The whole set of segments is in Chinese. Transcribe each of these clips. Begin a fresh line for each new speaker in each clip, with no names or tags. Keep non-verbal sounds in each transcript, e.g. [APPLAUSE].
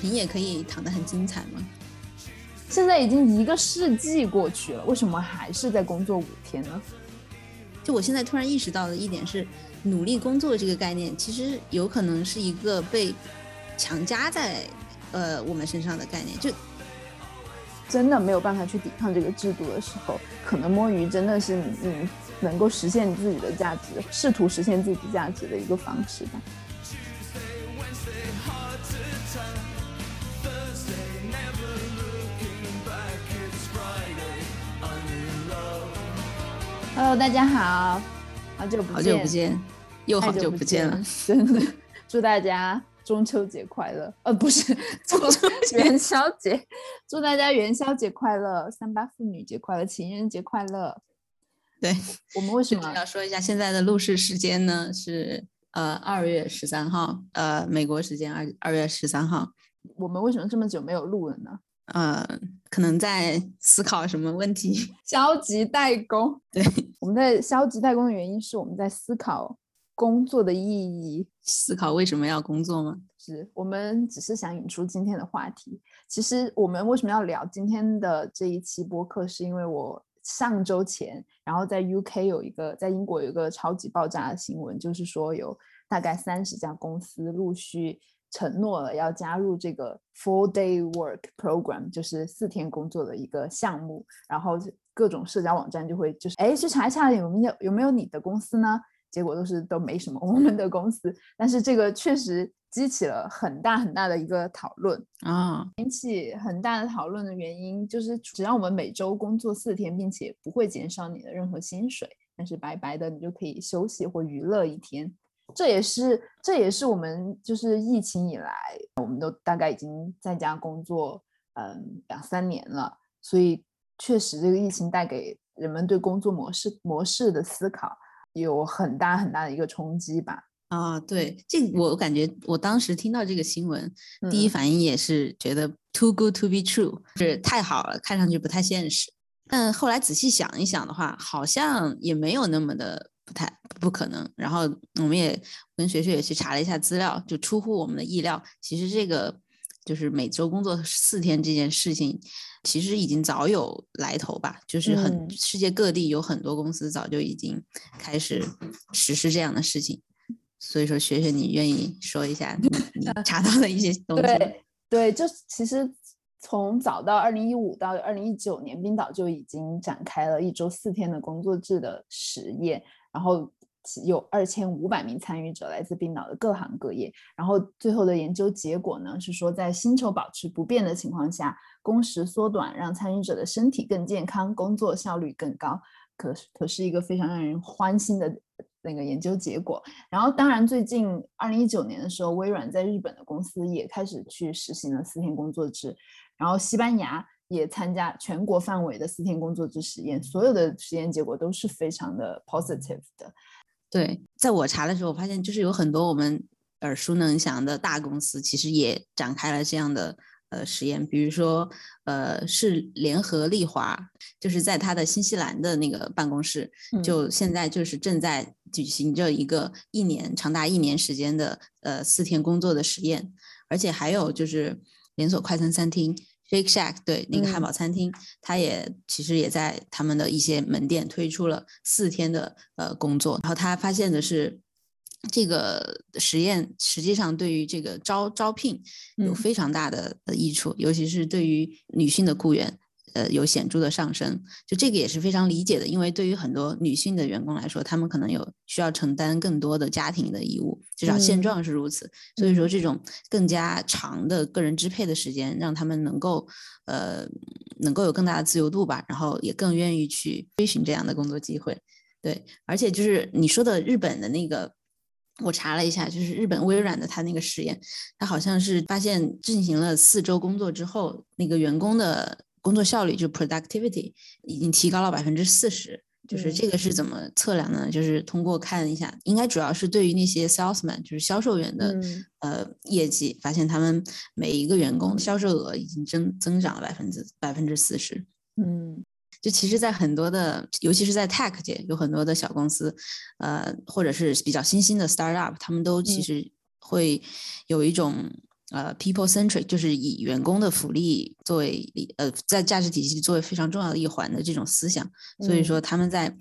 就躺平也可以躺得很精彩吗。
现在已经一个世纪过去了，为什么还是在工作五天呢？
就我现在突然意识到的一点是，努力工作这个概念其实有可能是一个被强加在呃我们身上的概念。就
真的没有办法去抵抗这个制度的时候，可能摸鱼真的是你能够实现你自己的价值，试图实现自己价值的一个方式吧。Hello，大家好，好久不见，
好久不见，又好
久
不见了，
真的，祝大家中秋节快乐，呃，不是 [LAUGHS] 中秋元宵节，祝大家元宵节快乐，三八妇女节快乐，情人节快乐。
对
我们为什么
要说一下现在的录制时间呢？是呃二月十三号，呃美国时间二二月十三号。
我们为什么这么久没有录了呢？
呃，可能在思考什么问题？[LAUGHS]
消极怠工。
对，
我们在消极怠工的原因是我们在思考工作的意义，
思考为什么要工作吗？
是我们只是想引出今天的话题。其实我们为什么要聊今天的这一期播客，是因为我上周前，然后在 UK 有一个，在英国有一个超级爆炸的新闻，就是说有大概三十家公司陆续。承诺了要加入这个 four day work program，就是四天工作的一个项目，然后各种社交网站就会就是哎去查一查有没有有没有你的公司呢？结果都是都没什么我们的公司，但是这个确实激起了很大很大的一个讨论
啊，
引起很大的讨论的原因就是只要我们每周工作四天，并且不会减少你的任何薪水，但是白白的你就可以休息或娱乐一天。这也是，这也是我们就是疫情以来，我们都大概已经在家工作，嗯，两三年了，所以确实这个疫情带给人们对工作模式模式的思考有很大很大的一个冲击吧。
啊，对，这我感觉我当时听到这个新闻，第一反应也是觉得 too good to be true，是太好了，看上去不太现实。但后来仔细想一想的话，好像也没有那么的。不太不可能，然后我们也跟学学也去查了一下资料，就出乎我们的意料。其实这个就是每周工作四天这件事情，其实已经早有来头吧。就是很世界各地有很多公司早就已经开始实施这样的事情。所以说，学学你愿意说一下你查到的一些东西？
对对，就其实从早到二零一五到二零一九年，冰岛就已经展开了一周四天的工作制的实验。然后有二千五百名参与者来自冰岛的各行各业。然后最后的研究结果呢，是说在薪酬保持不变的情况下，工时缩短，让参与者的身体更健康，工作效率更高。可可是一个非常让人欢心的那个研究结果。然后当然，最近二零一九年的时候，微软在日本的公司也开始去实行了四天工作制。然后西班牙。也参加全国范围的四天工作制实验，所有的实验结果都是非常的 positive 的。
对，在我查的时候，我发现就是有很多我们耳熟能详的大公司，其实也展开了这样的呃实验。比如说，呃，是联合利华，就是在它的新西兰的那个办公室，就现在就是正在举行着一个一年长达一年时间的呃四天工作的实验，而且还有就是连锁快餐餐厅。Shake Shack 对那个汉堡餐厅，他也其实也在他们的一些门店推出了四天的呃工作，然后他发现的是，这个实验实际上对于这个招招聘有非常大的益处，尤其是对于女性的雇员。呃，有显著的上升，就这个也是非常理解的，因为对于很多女性的员工来说，她们可能有需要承担更多的家庭的义务，至少现状是如此。所以说，这种更加长的个人支配的时间，让他们能够呃能够有更大的自由度吧，然后也更愿意去追寻这样的工作机会。对，而且就是你说的日本的那个，我查了一下，就是日本微软的他那个实验，他好像是发现进行了四周工作之后，那个员工的。工作效率就 productivity 已经提高了百分之四十，就是这个是怎么测量呢？就是通过看一下，应该主要是对于那些 salesman，就是销售员的呃业绩，发现他们每一个员工销售额已经增增长了百分之百分之四十。
嗯，
就其实，在很多的，尤其是在 tech 界，有很多的小公司，呃，或者是比较新兴的 startup，他们都其实会有一种。呃 people centric，就是以员工的福利作为呃在价值体系作为非常重要的一环的这种思想，所以说他们在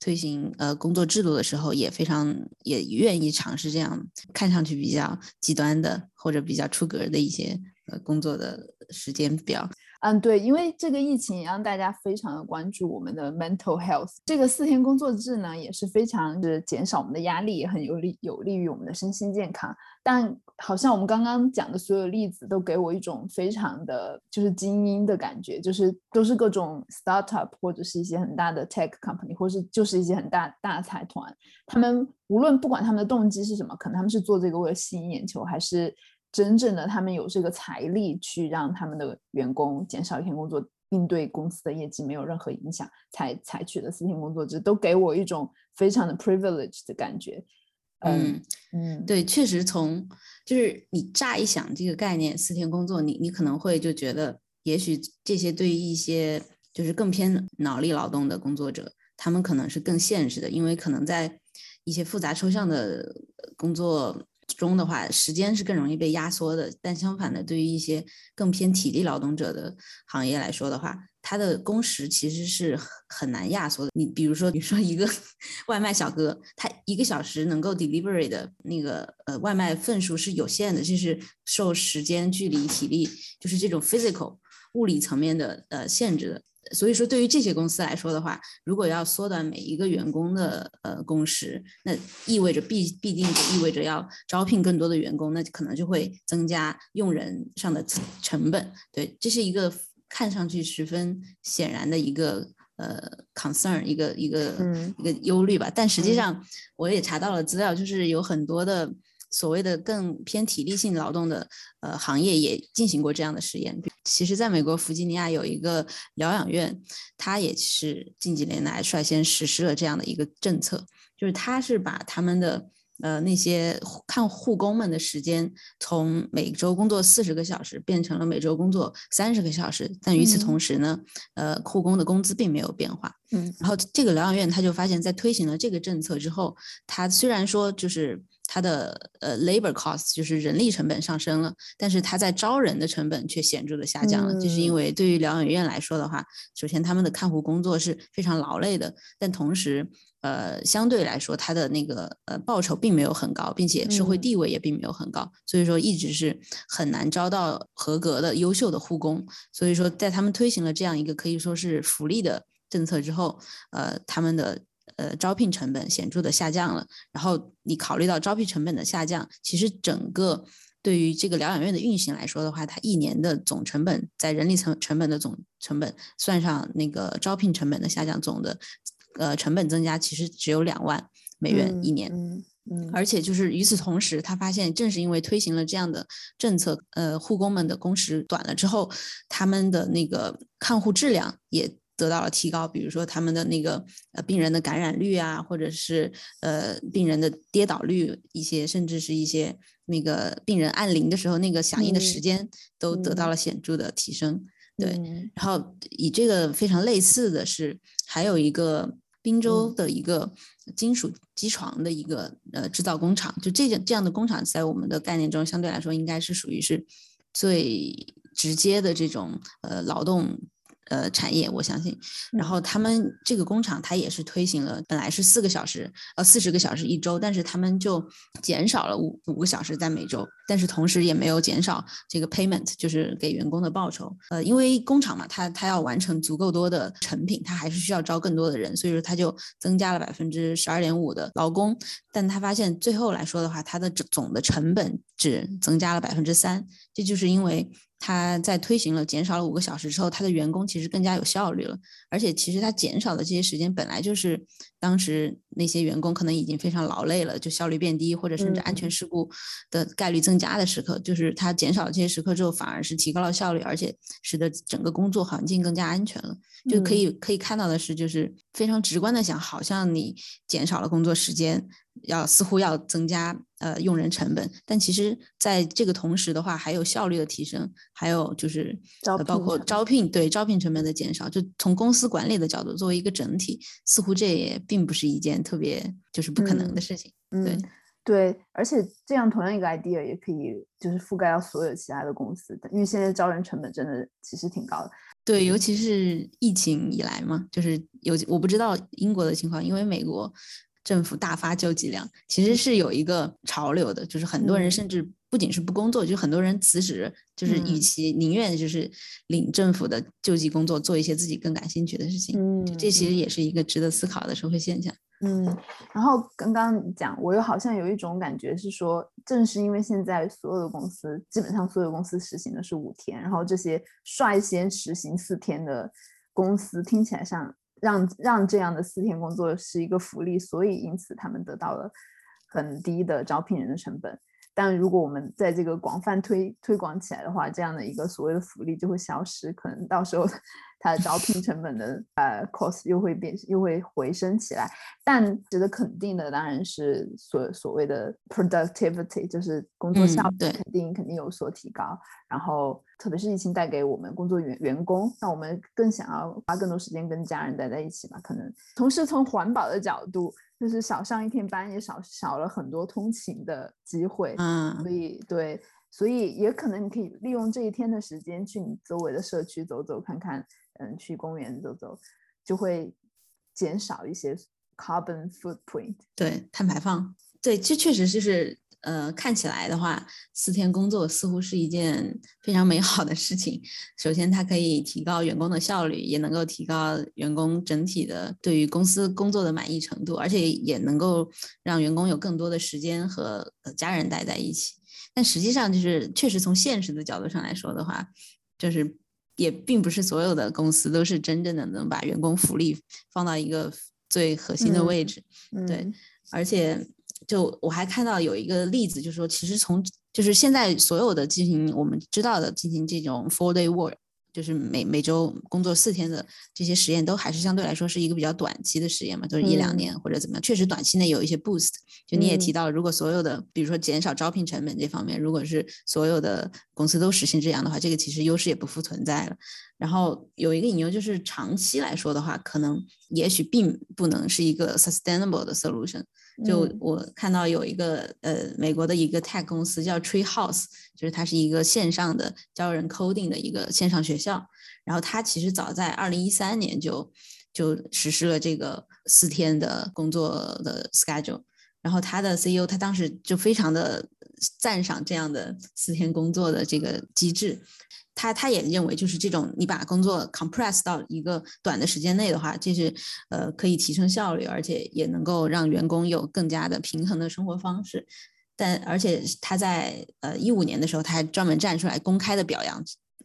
推行呃工作制度的时候也非常也愿意尝试这样看上去比较极端的或者比较出格的一些呃工作的时间表。
嗯，对，因为这个疫情也让大家非常的关注我们的 mental health。这个四天工作制呢，也是非常是减少我们的压力，也很有利有利于我们的身心健康。但好像我们刚刚讲的所有例子都给我一种非常的就是精英的感觉，就是都是各种 startup 或者是一些很大的 tech company，或是就是一些很大大财团。他们无论不管他们的动机是什么，可能他们是做这个为了吸引眼球，还是。真正的他们有这个财力去让他们的员工减少一天工作，并对公司的业绩没有任何影响，才采取的四天工作制，都给我一种非常的 privilege 的感觉。
嗯嗯，对，确实从就是你乍一想这个概念四天工作，你你可能会就觉得，也许这些对于一些就是更偏脑力劳动的工作者，他们可能是更现实的，因为可能在一些复杂抽象的工作。中的话，时间是更容易被压缩的，但相反的，对于一些更偏体力劳动者的行业来说的话，它的工时其实是很难压缩的。你比如说，你说一个 [LAUGHS] 外卖小哥，他一个小时能够 delivery 的那个呃外卖份数是有限的，就是受时间、距离、体力，就是这种 physical 物理层面的呃限制的。所以说，对于这些公司来说的话，如果要缩短每一个员工的呃工时，那意味着必必定就意味着要招聘更多的员工，那可能就会增加用人上的成本。对，这是一个看上去十分显然的一个呃 concern，一个一个一个忧虑吧。但实际上，我也查到了资料，就是有很多的。所谓的更偏体力性劳动的呃行业也进行过这样的实验。其实，在美国弗吉尼亚有一个疗养院，它也是近几年来率先实施了这样的一个政策，就是它是把他们的呃那些看护工们的时间从每周工作四十个小时变成了每周工作三十个小时，但与此同时呢，呃护工的工资并没有变化。
嗯，
然后这个疗养院他就发现，在推行了这个政策之后，他虽然说就是。它的呃 labor cost 就是人力成本上升了，但是它在招人的成本却显著的下降了。就是因为对于疗养院来说的话，首先他们的看护工作是非常劳累的，但同时呃相对来说，它的那个呃报酬并没有很高，并且社会地位也并没有很高，所以说一直是很难招到合格的优秀的护工。所以说，在他们推行了这样一个可以说是福利的政策之后，呃他们的。呃，招聘成本显著的下降了。然后你考虑到招聘成本的下降，其实整个对于这个疗养院的运行来说的话，它一年的总成本在人力成成本的总成本算上那个招聘成本的下降，总的呃成本增加其实只有两万美元一年。
嗯嗯。
而且就是与此同时，他发现正是因为推行了这样的政策，呃，护工们的工时短了之后，他们的那个看护质量也。得到了提高，比如说他们的那个呃病人的感染率啊，或者是呃病人的跌倒率，一些甚至是一些那个病人按铃的时候那个响应的时间都得到了显著的提升。对，然后以这个非常类似的是，还有一个滨州的一个金属机床的一个呃制造工厂，就这样这样的工厂在我们的概念中相对来说应该是属于是最直接的这种呃劳动。呃，产业我相信，然后他们这个工厂它也是推行了，本来是四个小时，呃，四十个小时一周，但是他们就减少了五五个小时在每周，但是同时也没有减少这个 payment，就是给员工的报酬。呃，因为工厂嘛，它它要完成足够多的成品，它还是需要招更多的人，所以说它就增加了百分之十二点五的劳工，但他发现最后来说的话，它的总的成本只增加了百分之三，这就是因为。他在推行了减少了五个小时之后，他的员工其实更加有效率了，而且其实他减少的这些时间本来就是当时那些员工可能已经非常劳累了，就效率变低或者甚至安全事故的概率增加的时刻，就是他减少了这些时刻之后，反而是提高了效率，而且使得整个工作环境更加安全了。就可以可以看到的是，就是非常直观的想，好像你减少了工作时间。要似乎要增加呃用人成本，但其实在这个同时的话，还有效率的提升，还有就是包括招聘对招聘成本的减少，就从公司管理的角度作为一个整体，似乎这也并不是一件特别就是不可能的事情。对，
对，而且这样同样一个 idea 也可以就是覆盖到所有其他的公司的，因为现在招人成本真的其实挺高的。
对，尤其是疫情以来嘛，就是有我不知道英国的情况，因为美国政府大发救济粮，其实是有一个潮流的，就是很多人甚至不仅是不工作，就很多人辞职，就是与其宁愿就是领政府的救济工作，做一些自己更感兴趣的事情。嗯，这其实也是一个值得思考的社会现象。
嗯，然后刚刚讲，我又好像有一种感觉是说，正是因为现在所有的公司，基本上所有公司实行的是五天，然后这些率先实行四天的公司，听起来像让让这样的四天工作是一个福利，所以因此他们得到了很低的招聘人的成本。但如果我们在这个广泛推推广起来的话，这样的一个所谓的福利就会消失，可能到时候。[LAUGHS] 它的招聘成本的呃 cost 又会变又会回升起来，但值得肯定的当然是所所谓的 productivity，就是工作效率肯定肯定有所提高。然后特别是疫情带给我们工作员员工，那我们更想要花更多时间跟家人待在一起吧。可能同时从环保的角度，就是少上一天班也少少了很多通勤的机会。嗯，所以对，所以也可能你可以利用这一天的时间去你周围的社区走走看看。嗯，去公园走走，就会减少一些 carbon footprint。
对，碳排放。对，这确实就是呃，看起来的话，四天工作似乎是一件非常美好的事情。首先，它可以提高员工的效率，也能够提高员工整体的对于公司工作的满意程度，而且也能够让员工有更多的时间和家人待在一起。但实际上，就是确实从现实的角度上来说的话，就是。也并不是所有的公司都是真正的能把员工福利放到一个最核心的位置，对。而且，就我还看到有一个例子，就是说，其实从就是现在所有的进行我们知道的进行这种 four day work。就是每每周工作四天的这些实验，都还是相对来说是一个比较短期的实验嘛，就是一两年或者怎么样。确实短期内有一些 boost。就你也提到，如果所有的，比如说减少招聘成本这方面，如果是所有的公司都实行这样的话，这个其实优势也不复存在了。然后有一个引诱，就是长期来说的话，可能也许并不能是一个 sustainable 的 solution。就我看到有一个呃美国的一个 tech 公司叫 Tree House，就是它是一个线上的教人 coding 的一个线上学校。然后它其实早在二零一三年就就实施了这个四天的工作的 schedule。然后他的 CEO 他当时就非常的赞赏这样的四天工作的这个机制。他他也认为，就是这种你把工作 compress 到一个短的时间内的话，这是呃可以提升效率，而且也能够让员工有更加的平衡的生活方式。但而且他在呃一五年的时候，他还专门站出来公开的表扬，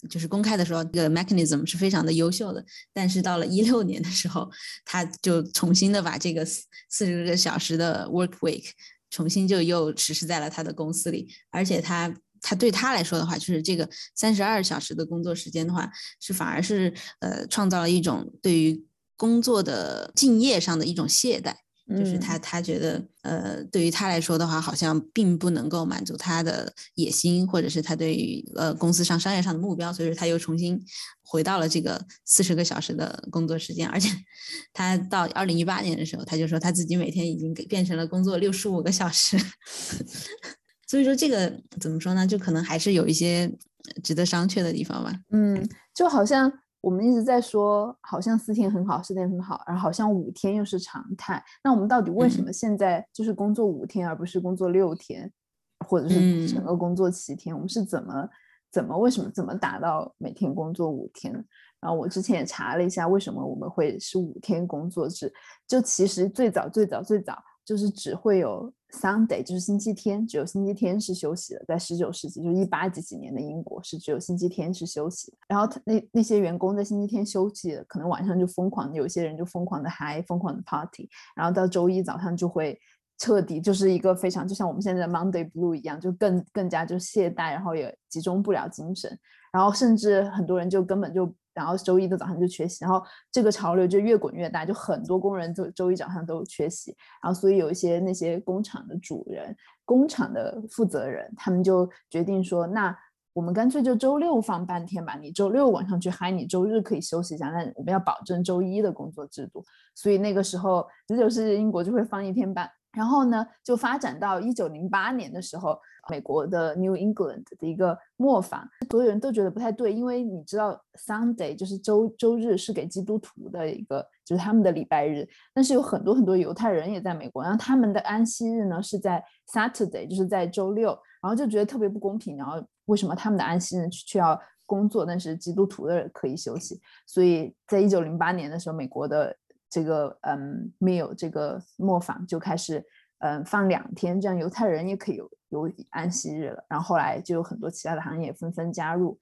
就是公开的说这个 mechanism 是非常的优秀的。但是到了一六年的时候，他就重新的把这个四十个小时的 work week 重新就又实施在了他的公司里，而且他。他对他来说的话，就是这个三十二小时的工作时间的话，是反而是呃创造了一种对于工作的敬业上的一种懈怠，就是他他觉得呃对于他来说的话，好像并不能够满足他的野心，或者是他对于呃公司上商业上的目标，所以说他又重新回到了这个四十个小时的工作时间，而且他到二零一八年的时候，他就说他自己每天已经变成了工作六十五个小时。所以说这个怎么说呢？就可能还是有一些值得商榷的地方吧。
嗯，就好像我们一直在说，好像四天很好，四天很好，然后好像五天又是常态。那我们到底为什么现在就是工作五天，而不是工作六天，或者是整个工作七天？我们是怎么怎么为什么怎么达到每天工作五天？然后我之前也查了一下，为什么我们会是五天工作制？就其实最早最早最早就是只会有。Sunday 就是星期天，只有星期天是休息的。在十九世纪，就一八几几年的英国是只有星期天是休息。然后他那那些员工在星期天休息，可能晚上就疯狂，有些人就疯狂的嗨，疯狂的 party。然后到周一早上就会彻底就是一个非常就像我们现在的 Monday Blue 一样，就更更加就懈怠，然后也集中不了精神。然后甚至很多人就根本就。然后周一的早上就缺席，然后这个潮流就越滚越大，就很多工人就周一早上都缺席，然后所以有一些那些工厂的主人、工厂的负责人，他们就决定说，那我们干脆就周六放半天吧，你周六晚上去嗨，你周日可以休息一下，那我们要保证周一的工作制度。所以那个时候十九世纪英国就会放一天半然后呢，就发展到一九零八年的时候，美国的 New England 的一个磨坊，所有人都觉得不太对，因为你知道 Sunday 就是周周日是给基督徒的一个，就是他们的礼拜日，但是有很多很多犹太人也在美国，然后他们的安息日呢是在 Saturday，就是在周六，然后就觉得特别不公平，然后为什么他们的安息日却要工作，但是基督徒的可以休息？所以在一九零八年的时候，美国的。这个嗯，meal 这个磨坊就开始嗯放两天，这样犹太人也可以有有安息日了。然后后来就有很多其他的行业纷纷加入，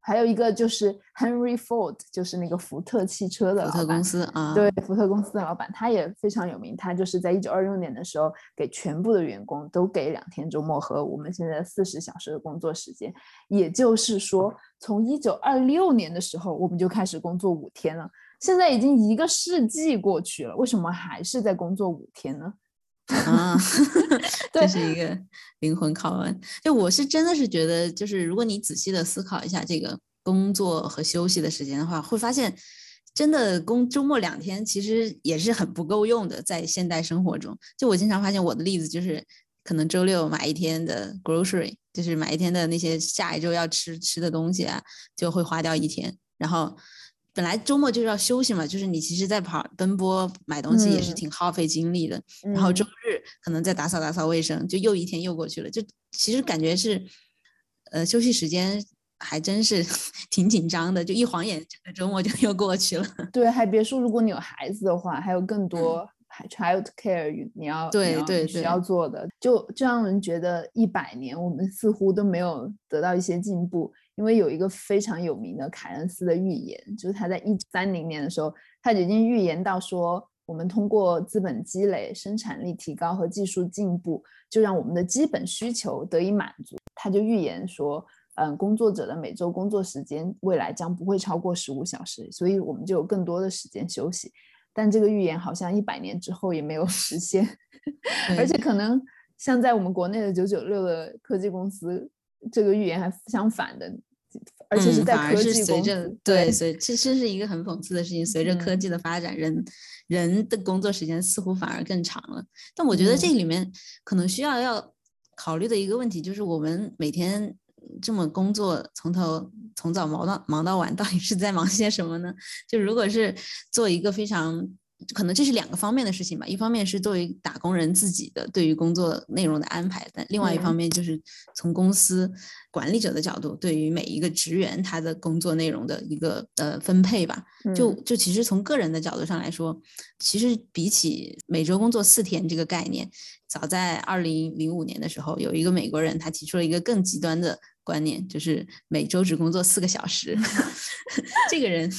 还有一个就是 Henry Ford，就是那个福特汽车的
福特公司啊，
对，福特公司的老板，他也非常有名。他就是在一九二六年的时候，给全部的员工都给两天周末和我们现在四十小时的工作时间。也就是说，从一九二六年的时候，我们就开始工作五天了。现在已经一个世纪过去了，为什么还是在工作五天呢？
啊 [LAUGHS] [LAUGHS] 这是一个灵魂拷问。就我是真的是觉得，就是如果你仔细的思考一下这个工作和休息的时间的话，会发现真的工周末两天其实也是很不够用的，在现代生活中。就我经常发现我的例子就是，可能周六买一天的 grocery，就是买一天的那些下一周要吃吃的东西啊，就会花掉一天，然后。本来周末就是要休息嘛，就是你其实，在跑奔波买东西也是挺耗费精力的。然后周日可能再打扫打扫卫生，就又一天又过去了。就其实感觉是，呃，休息时间还真是 [LAUGHS] 挺紧张的。就一晃眼，整个周末就又过去了。[LAUGHS]
对，还别说，如果你有孩子的话，还有更多 child care 你要
对对
需要做的，就就让人觉得一百年我们似乎都没有得到一些进步。因为有一个非常有名的凯恩斯的预言，就是他在一三零年的时候，他已经预言到说，我们通过资本积累、生产力提高和技术进步，就让我们的基本需求得以满足。他就预言说，嗯，工作者的每周工作时间未来将不会超过十五小时，所以我们就有更多的时间休息。但这个预言好像一百年之后也没有 [LAUGHS] 实现，而且可能像在我们国内的九九六的科技公司，这个预言还相反的。而且是在科技
随着对随，其实是一个很讽刺的事情。随着科技的发展，人人的工作时间似乎反而更长了。但我觉得这里面可能需要要考虑的一个问题，就是我们每天这么工作，从头从早忙到忙到晚，到底是在忙些什么呢？就如果是做一个非常。可能这是两个方面的事情吧，一方面是作为打工人自己的对于工作内容的安排，但另外一方面就是从公司管理者的角度，对于每一个职员他的工作内容的一个呃分配吧。就就其实从个人的角度上来说，其实比起每周工作四天这个概念，早在二零零五年的时候，有一个美国人他提出了一个更极端的。观念就是每周只工作四个小时，[LAUGHS] 这个人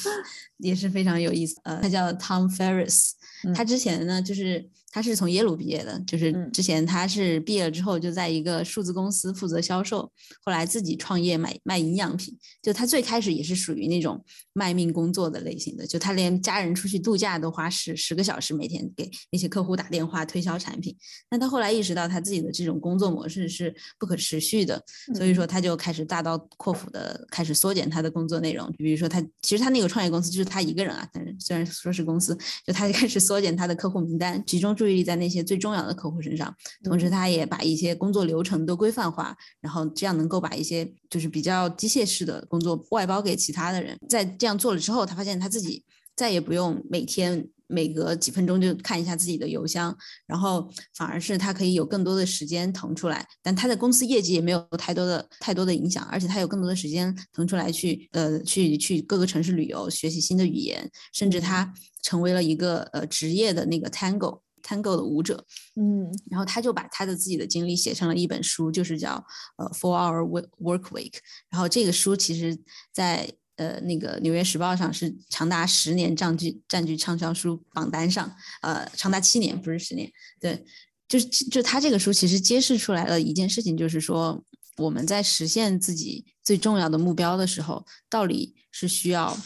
也是非常有意思。呃，他叫 Tom Ferris，他之前呢就是。他是从耶鲁毕业的，就是之前他是毕业了之后就在一个数字公司负责销售，后来自己创业买卖营养品。就他最开始也是属于那种卖命工作的类型的，就他连家人出去度假都花十十个小时每天给那些客户打电话推销产品。那他后来意识到他自己的这种工作模式是不可持续的，所以说他就开始大刀阔斧的开始缩减他的工作内容。比如说他其实他那个创业公司就是他一个人啊，但是虽然说是公司，就他就开始缩减他的客户名单，集中。注意力在那些最重要的客户身上，同时他也把一些工作流程都规范化，然后这样能够把一些就是比较机械式的工作外包给其他的人。在这样做了之后，他发现他自己再也不用每天每隔几分钟就看一下自己的邮箱，然后反而是他可以有更多的时间腾出来。但他的公司业绩也没有太多的太多的影响，而且他有更多的时间腾出来去呃去去各个城市旅游，学习新的语言，甚至他成为了一个呃职业的那个 Tango。Tango 的舞者，
嗯，
然后他就把他的自己的经历写成了一本书，就是叫呃 Four Hour Work Week。然后这个书其实，在呃那个纽约时报上是长达十年占据占据畅销书榜单上，呃，长达七年不是十年。对，就是就他这个书其实揭示出来了一件事情，就是说我们在实现自己最重要的目标的时候，到底是需要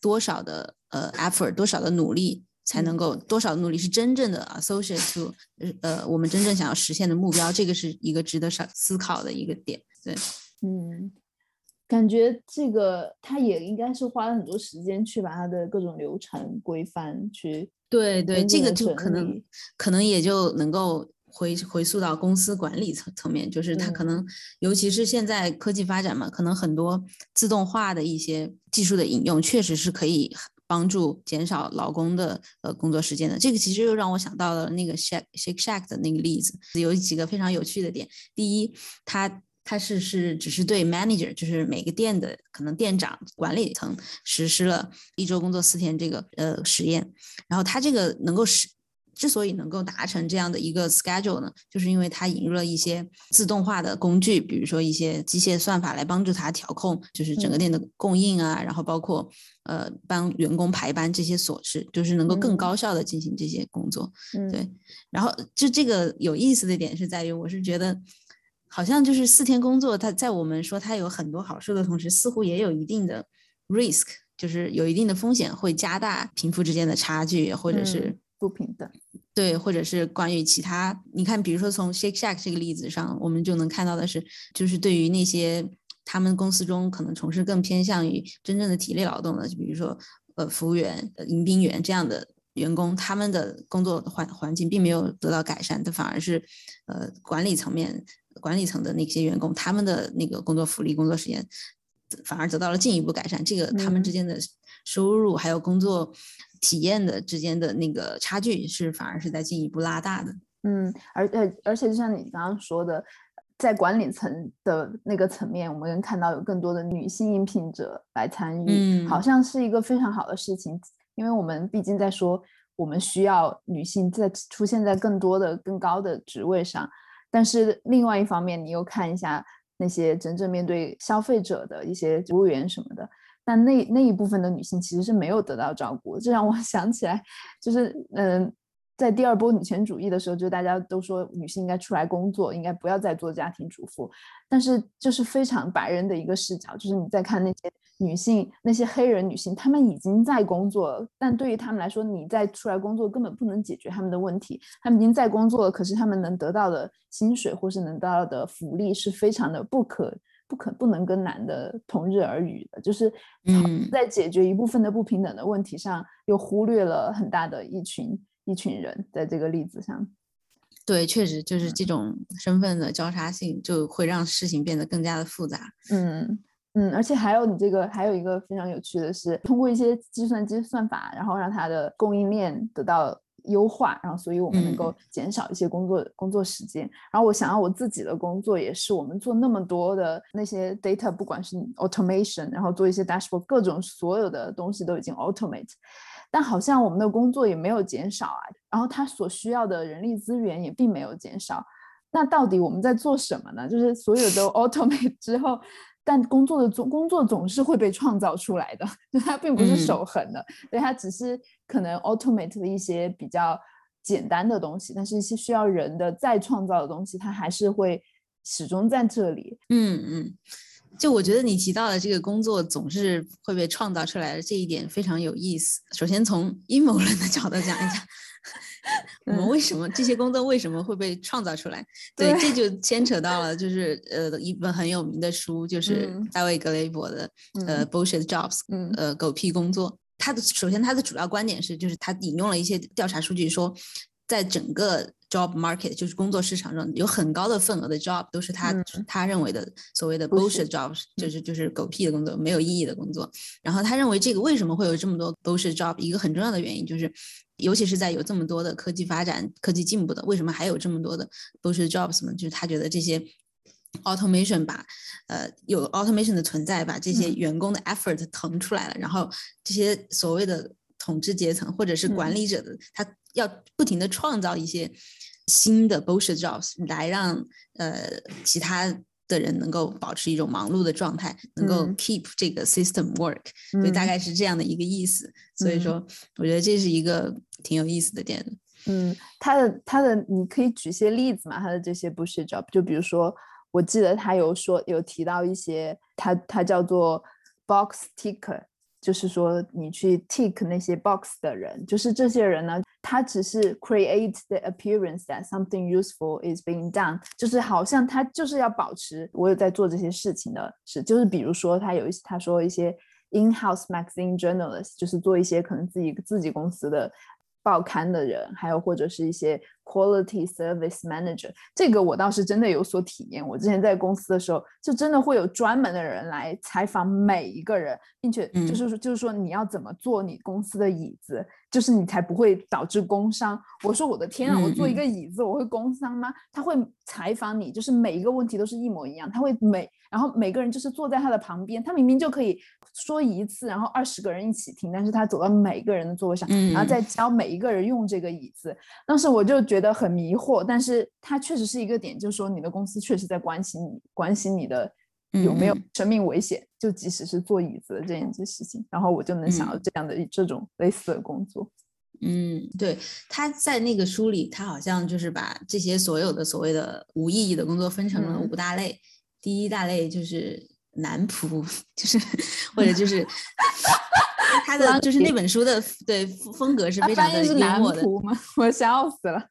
多少的呃 effort，多少的努力。才能够多少努力是真正的 associate to 呃我们真正想要实现的目标，这个是一个值得上思考的一个点。对，
嗯，感觉这个他也应该是花了很多时间去把他的各种流程规范去。
对对，这个就可能可能也就能够回回溯到公司管理层层面，就是他可能尤其是现在科技发展嘛，可能很多自动化的一些技术的引用，确实是可以帮助减少劳工的呃工作时间的。这个其实又让我想到了那个 Shake Shake Shack 的那个例子，有几个非常有趣的点。第一，它它是是只是对 manager，就是每个店的可能店长管理层实施了一周工作四天这个呃实验，然后它这个能够实之所以能够达成这样的一个 schedule 呢，就是因为它引入了一些自动化的工具，比如说一些机械算法来帮助它调控，就是整个店的供应啊，然后包括呃帮员工排班这些琐事，就是能够更高效的进行这些工作。对，然后就这个有意思的点是在于，我是觉得。好像就是四天工作，它在我们说它有很多好处的同时，似乎也有一定的 risk，就是有一定的风险，会加大贫富之间的差距，或者是
不平等。
对，或者是关于其他，你看，比如说从 Shake Shack 这个例子上，我们就能看到的是，就是对于那些他们公司中可能从事更偏向于真正的体力劳动的，就比如说呃服务员、迎宾员这样的员工，他们的工作环环境并没有得到改善，它反而是呃管理层面。管理层的那些员工，他们的那个工作福利、工作时间反而得到了进一步改善。这个他们之间的收入还有工作体验的之间的那个差距是反而是在进一步拉大的。
嗯，而且而且就像你刚刚说的，在管理层的那个层面，我们能看到有更多的女性应聘者来参与，好像是一个非常好的事情。因为我们毕竟在说，我们需要女性在出现在更多的、更高的职位上。但是另外一方面，你又看一下那些真正面对消费者的一些服务员什么的，但那那一部分的女性其实是没有得到照顾。这让我 [LAUGHS] 想起来，就是嗯。在第二波女权主义的时候，就大家都说女性应该出来工作，应该不要再做家庭主妇。但是就是非常白人的一个视角，就是你在看那些女性，那些黑人女性，她们已经在工作了，但对于她们来说，你再出来工作根本不能解决她们的问题。她们已经在工作了，可是她们能得到的薪水或是能得到的福利是非常的不可不可不能跟男的同日而语的。就是在解决一部分的不平等的问题上，又忽略了很大的一群。一群人在这个例子上，
对，确实就是这种身份的交叉性，就会让事情变得更加的复杂。
嗯嗯，而且还有你这个还有一个非常有趣的是，通过一些计算机算法，然后让它的供应链得到优化，然后所以我们能够减少一些工作工作时间。然后我想要我自己的工作也是，我们做那么多的那些 data，不管是 automation，然后做一些 dashboard，各种所有的东西都已经 automate。但好像我们的工作也没有减少啊，然后它所需要的人力资源也并没有减少。那到底我们在做什么呢？就是所有都 [LAUGHS] automate 之后，但工作的总工作总是会被创造出来的，就它并不是守恒的，对，它只是可能 automate 的一些比较简单的东西，但是一些需要人的再创造的东西，它还是会始终在这里。
嗯嗯。就我觉得你提到的这个工作总是会被创造出来的这一点非常有意思。首先从阴谋论的角度讲一讲，[LAUGHS] 我们为什么这些工作为什么会被创造出来？对，这就 [LAUGHS] 牵扯到了就是呃一本很有名的书，就是大卫格雷伯的呃 Bullshit Jobs，呃狗屁工作。他的首先他的主要观点是，就是他引用了一些调查数据说，在整个 job market 就是工作市场上有很高的份额的 job 都是他他认为的所谓的 bullshit jobs，就是就是狗屁的工作，没有意义的工作。然后他认为这个为什么会有这么多 bullshit job？一个很重要的原因就是，尤其是在有这么多的科技发展、科技进步的，为什么还有这么多的 bullshit jobs 呢？就是他觉得这些 automation 把呃有 automation 的存在，把这些员工的 effort 腾出来了，然后这些所谓的统治阶层或者是管理者的他要不停的创造一些。新的 bullshit jobs 来让呃其他的人能够保持一种忙碌的状态，能够 keep 这个 system work，所以大概是这样的一个意思。所以说，我觉得这是一个挺有意思的点。
嗯，他的他的你可以举些例子嘛？他的这些 bullshit job，就比如说，我记得他有说有提到一些，他他叫做 box ticker，就是说你去 tick 那些 box 的人，就是这些人呢。他只是 create the appearance that something useful is being done，就是好像他就是要保持我有在做这些事情的是，就是比如说他有一些他说一些 in-house magazine journalist，就是做一些可能自己自己公司的报刊的人，还有或者是一些 quality service manager，这个我倒是真的有所体验。我之前在公司的时候，就真的会有专门的人来采访每一个人，并且就是说就是说你要怎么坐你公司的椅子。就是你才不会导致工伤。我说我的天啊，我坐一个椅子我会工伤吗？他会采访你，就是每一个问题都是一模一样。他会每然后每个人就是坐在他的旁边，他明明就可以说一次，然后二十个人一起听，但是他走到每个人的座位上，然后再教每一个人用这个椅子。当时我就觉得很迷惑，但是它确实是一个点，就是说你的公司确实在关心你，关心你的。有没有生命危险？就即使是坐椅子的这样子事情，然后我就能想到这样的这种类似的工作。
嗯，对，他在那个书里，他好像就是把这些所有的所谓的无意义的工作分成了五大类。第一大类就是男仆，就是或者就是 [LAUGHS] 他的就是那本书的对风格是非常的幽默的。[LAUGHS]
我笑死了，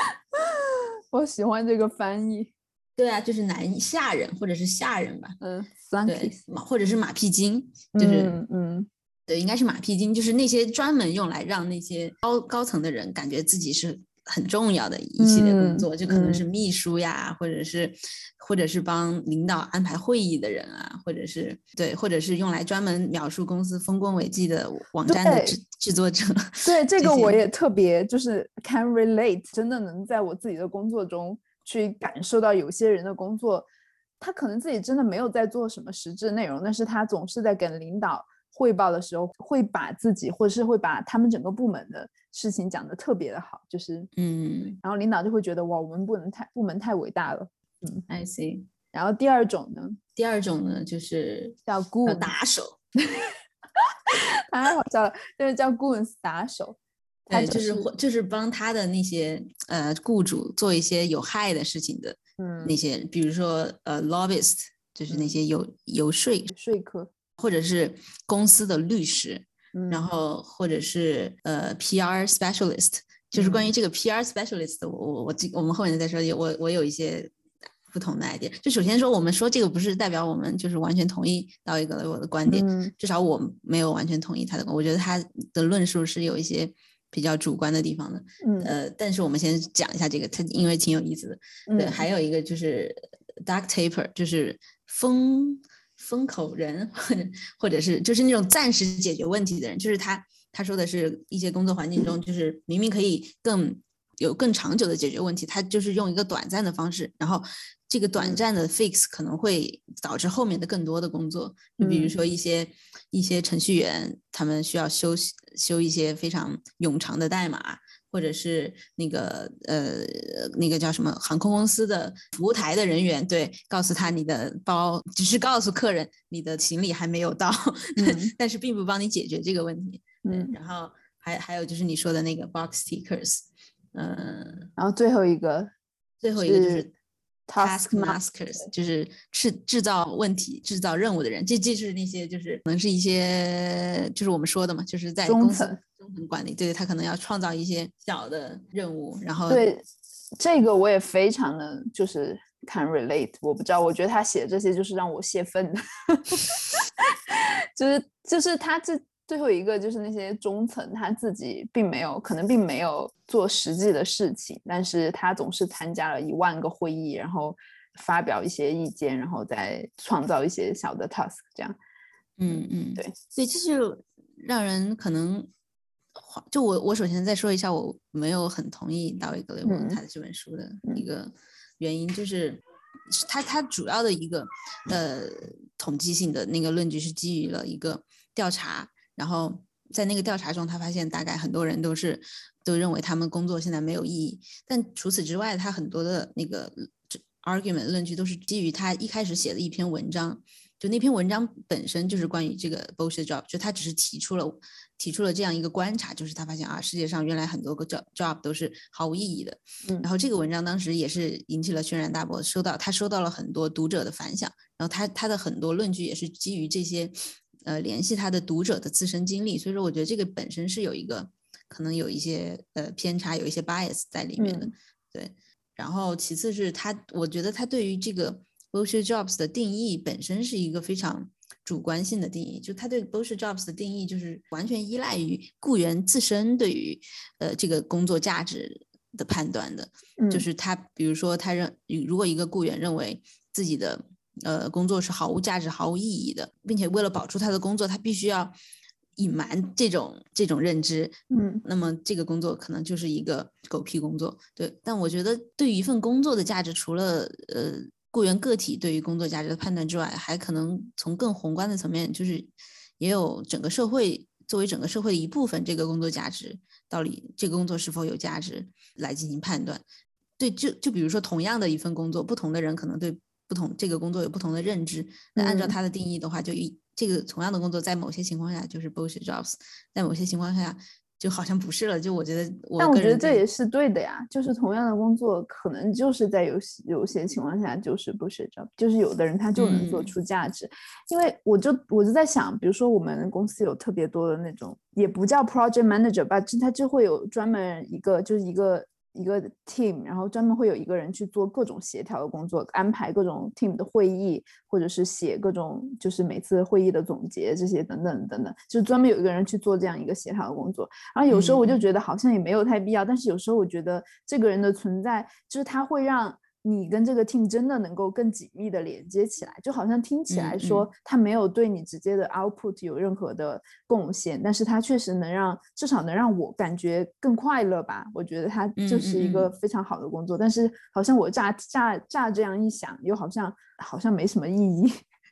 [LAUGHS] 我喜欢这个翻译。
对啊，就是男下人或者是下人吧，
嗯，
对，马或者是马屁精，就是
嗯，
对，应该是马屁精，就是那些专门用来让那些高高层的人感觉自己是很重要的一系列工作，就可能是秘书呀，或者是或者是帮领导安排会议的人啊，或者是对，或者是用来专门描述公司丰功伟绩的网站的制制作者。
对，[LAUGHS] 这个我也特别就是 can relate，真的能在我自己的工作中。去感受到有些人的工作，他可能自己真的没有在做什么实质内容，但是他总是在跟领导汇报的时候，会把自己或者是会把他们整个部门的事情讲得特别的好，就是
嗯，
然后领导就会觉得哇，我们不能太部门太伟大了，
嗯，I see。
然后第二种呢，
第二种呢就是
叫 goon
打手，[LAUGHS]
太好笑了，就是叫 goons 打手。
对，就是就是帮他的那些呃雇主做一些有害的事情的，
嗯，
那些比如说呃 lobbyist，就是那些游游说。
说客，
或者是公司的律师，然后或者是呃 PR specialist，就是关于这个 PR specialist，我我我我们后面再说，我我有一些不同的 idea。就首先说，我们说这个不是代表我们就是完全同意到一个我的观点，至少我没有完全同意他的，我觉得他的论述是有一些。比较主观的地方的，
嗯，
呃，但是我们先讲一下这个，它因为挺有意思的，对，还有一个就是 duct taper，就是封封口人，或 [LAUGHS] 者或者是就是那种暂时解决问题的人，就是他他说的是一些工作环境中，就是明明可以更有更长久的解决问题，他就是用一个短暂的方式，然后。这个短暂的 fix 可能会导致后面的更多的工作，就比如说一些一些程序员，他们需要修修一些非常冗长的代码，或者是那个呃那个叫什么航空公司的服务台的人员，对，告诉他你的包，只是告诉客人你的行李还没有到，但是并不帮你解决这个问题。嗯，然后还还有就是你说的那个 box tickers，嗯，
然后最后一个，
最后一个就是。Taskmasters 就是制制造问题、制造任务的人，这这是那些就是可能是一些就是我们说的嘛，就是在
中层
中层管理，对他可能要创造一些小的任务，然后
对这个我也非常的就是 can relate，我不知道，我觉得他写这些就是让我泄愤的，[LAUGHS] 就是就是他这。最后一个就是那些中层，他自己并没有，可能并没有做实际的事情，但是他总是参加了一万个会议，然后发表一些意见，然后再创造一些小的 task，这样。
嗯嗯，
对，
所以这就让人可能，就我我首先再说一下，我没有很同意大卫格雷厄他的这本书的一个原因，就是他他主要的一个呃统计性的那个论据是基于了一个调查。然后在那个调查中，他发现大概很多人都是都认为他们工作现在没有意义。但除此之外，他很多的那个 argument 论据都是基于他一开始写的一篇文章。就那篇文章本身就是关于这个 bullshit job，就他只是提出了提出了这样一个观察，就是他发现啊，世界上原来很多个 job job 都是毫无意义的。
嗯。
然后这个文章当时也是引起了轩然大波，收到他收到了很多读者的反响。然后他他的很多论据也是基于这些。呃，联系他的读者的自身经历，所以说我觉得这个本身是有一个可能有一些呃偏差，有一些 bias 在里面的。对，然后其次是他，我觉得他对于这个 bullshit jobs 的定义本身是一个非常主观性的定义，就他对 bullshit jobs 的定义就是完全依赖于雇员自身对于呃这个工作价值的判断的。就是他，比如说他认，如果一个雇员认为自己的呃工作是毫无价值、毫无意义的，并且为了保住他的工作，他必须要。隐瞒这种这种认知，
嗯，
那么这个工作可能就是一个狗屁工作，对。但我觉得，对于一份工作的价值，除了呃雇员个体对于工作价值的判断之外，还可能从更宏观的层面，就是也有整个社会作为整个社会的一部分，这个工作价值到底这个工作是否有价值来进行判断。对，就就比如说同样的一份工作，不同的人可能对不同这个工作有不同的认知，那按照他的定义的话，就一。这个同样的工作，在某些情况下就是 bullshit jobs，在某些情况下就好像不是了。就我觉得，
但我觉得这也是对的呀。就是同样的工作，可能就是在有有些情况下就是 bullshit job，就是有的人他就能做出价值。因为我就我就在想，比如说我们公司有特别多的那种，也不叫 project manager 吧，他就会有专门一个就是一个。一个 team，然后专门会有一个人去做各种协调的工作，安排各种 team 的会议，或者是写各种就是每次会议的总结这些等等等等，就是专门有一个人去做这样一个协调的工作。然后有时候我就觉得好像也没有太必要，但是有时候我觉得这个人的存在就是他会让。你跟这个 team 真的能够更紧密的连接起来，就好像听起来说他没有对你直接的 output 有任何的贡献，但是他确实能让至少能让我感觉更快乐吧。我觉得他就是一个非常好的工作，但是好像我乍乍乍这样一想，又好像好像没什么意义。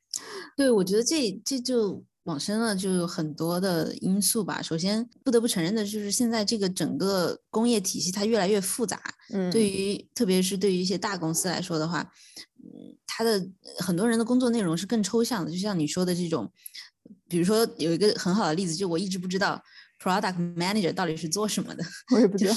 [LAUGHS]
对，我觉得这这就。往深了就有很多的因素吧。首先不得不承认的就是现在这个整个工业体系它越来越复杂。
嗯，
对于特别是对于一些大公司来说的话，嗯，它的很多人的工作内容是更抽象的。就像你说的这种，比如说有一个很好的例子，就我一直不知道。Product manager 到底是做什么的？[LAUGHS]
我也不知道，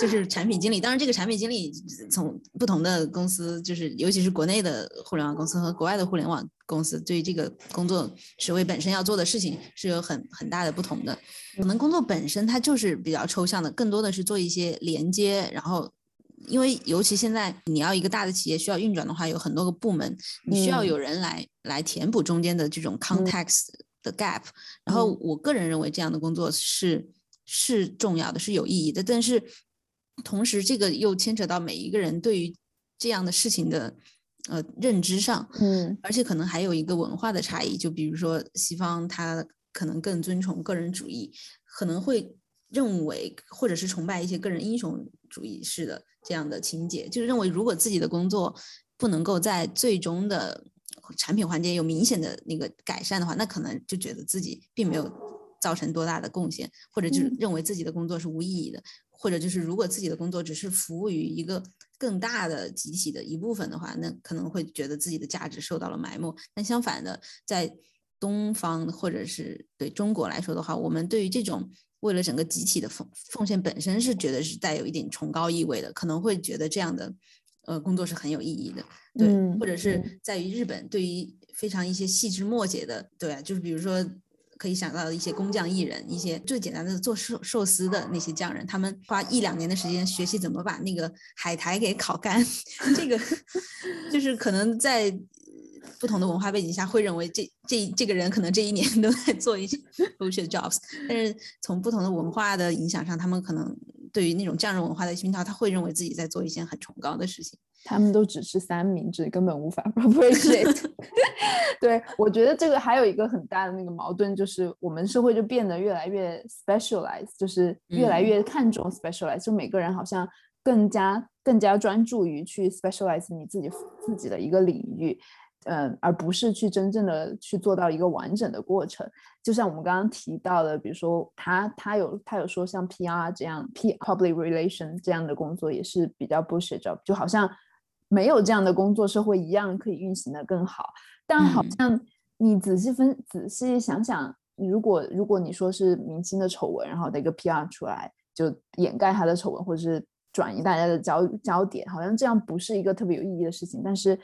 就是产品经理。当然，这个产品经理从不同的公司，就是尤其是国内的互联网公司和国外的互联网公司，对这个工作职位本身要做的事情是有很很大的不同的。可能工作本身它就是比较抽象的，更多的是做一些连接。然后，因为尤其现在你要一个大的企业需要运转的话，有很多个部门，你需要有人来来填补中间的这种 context。的 gap，然后我个人认为这样的工作是是重要的，是有意义的。但是同时，这个又牵扯到每一个人对于这样的事情的呃认知上，
嗯，
而且可能还有一个文化的差异。就比如说西方，他可能更尊崇个人主义，可能会认为或者是崇拜一些个人英雄主义式的这样的情节，就是认为如果自己的工作不能够在最终的。产品环节有明显的那个改善的话，那可能就觉得自己并没有造成多大的贡献，或者就是认为自己的工作是无意义的，或者就是如果自己的工作只是服务于一个更大的集体的一部分的话，那可能会觉得自己的价值受到了埋没。但相反的，在东方或者是对中国来说的话，我们对于这种为了整个集体的奉奉献本身是觉得是带有一点崇高意味的，可能会觉得这样的。呃，工作是很有意义的，对，或者是在于日本，对于非常一些细枝末节的，对啊，就是比如说可以想到的一些工匠艺人，一些最简单的做寿寿司的那些匠人，他们花一两年的时间学习怎么把那个海苔给烤干，[LAUGHS] 这个就是可能在不同的文化背景下会认为这这这个人可能这一年都在做一些 [LAUGHS] bullshit jobs，但是从不同的文化的影响上，他们可能。对于那种匠人文化的熏陶，他会认为自己在做一件很崇高的事情。
他们都只吃三明治，根本无法 [LAUGHS] appreciate。[LAUGHS] 对我觉得这个还有一个很大的那个矛盾，就是我们社会就变得越来越 specialize，就是越来越看重 specialize，就每个人好像更加更加专注于去 specialize 你自己自己的一个领域。嗯，而不是去真正的去做到一个完整的过程。就像我们刚刚提到的，比如说他他有他有说像 PR 这样 P public relation 这样的工作也是比较 bullshit job，就好像没有这样的工作，社会一样可以运行的更好。但好像你仔细分仔细想想，如果如果你说是明星的丑闻，然后的一个 PR 出来就掩盖他的丑闻，或者是转移大家的焦焦点，好像这样不是一个特别有意义的事情。但是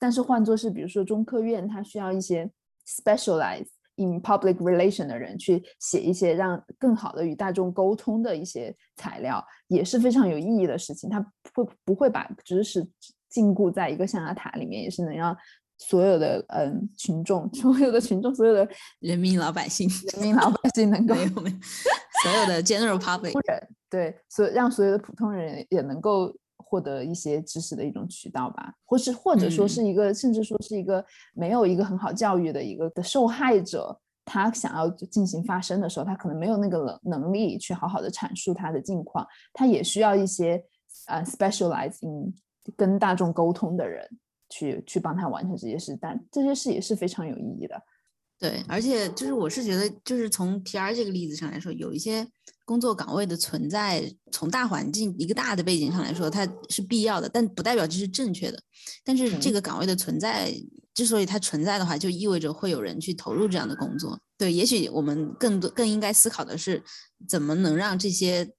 但是换作是，比如说中科院，它需要一些 specialize in public relation 的人去写一些让更好的与大众沟通的一些材料，也是非常有意义的事情。他会不会把知识禁锢在一个象牙塔里面，也是能让所有的嗯群众、所有的群众、所有的
人民老百姓、
人民老百姓能够
所有的 general public [LAUGHS]
对，所让所有的普通人也能够。获得一些知识的一种渠道吧，或是或者说是一个，甚至说是一个没有一个很好教育的一个的受害者，他想要进行发声的时候，他可能没有那个能能力去好好的阐述他的境况，他也需要一些呃 specializing 跟大众沟通的人去去帮他完成这些事，但这些事也是非常有意义的。
对，而且就是我是觉得，就是从 PR 这个例子上来说，有一些工作岗位的存在，从大环境一个大的背景上来说，它是必要的，但不代表这是正确的。但是这个岗位的存在，之所以它存在的话，就意味着会有人去投入这样的工作。对，也许我们更多更应该思考的是，怎么能让这些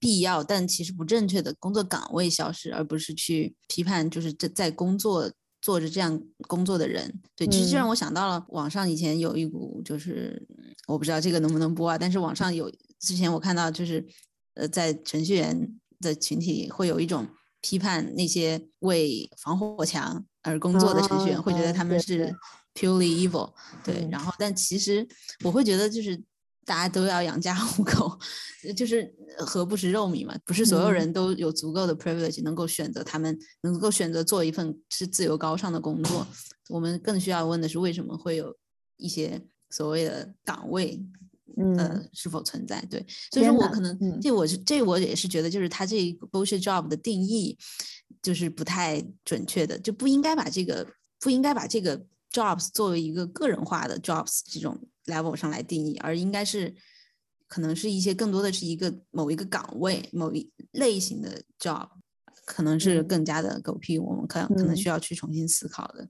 必要但其实不正确的工作岗位消失，而不是去批判，就是这在工作。做着这样工作的人，对，其实就让我想到了网上以前有一股，就是我不知道这个能不能播啊，但是网上有之前我看到就是，呃，在程序员的群体会有一种批判那些为防火墙而工作的程序员，会觉得他们是 purely evil，对，然后但其实我会觉得就是。大家都要养家糊口，就是何不食肉糜嘛？不是所有人都有足够的 privilege 能够选择他们能够选择做一份是自由高尚的工作。我们更需要问的是，为什么会有一些所谓的岗位，呃，是否存在？对，所以说我可能这我是这我也是觉得，就是他这个 bullshit job 的定义就是不太准确的，就不应该把这个不应该把这个 jobs 作为一个个人化的 jobs 这种。level 上来定义，而应该是可能是一些更多的是一个某一个岗位、某一类型的 job，可能是更加的狗屁，我们可可能需要去重新思考的。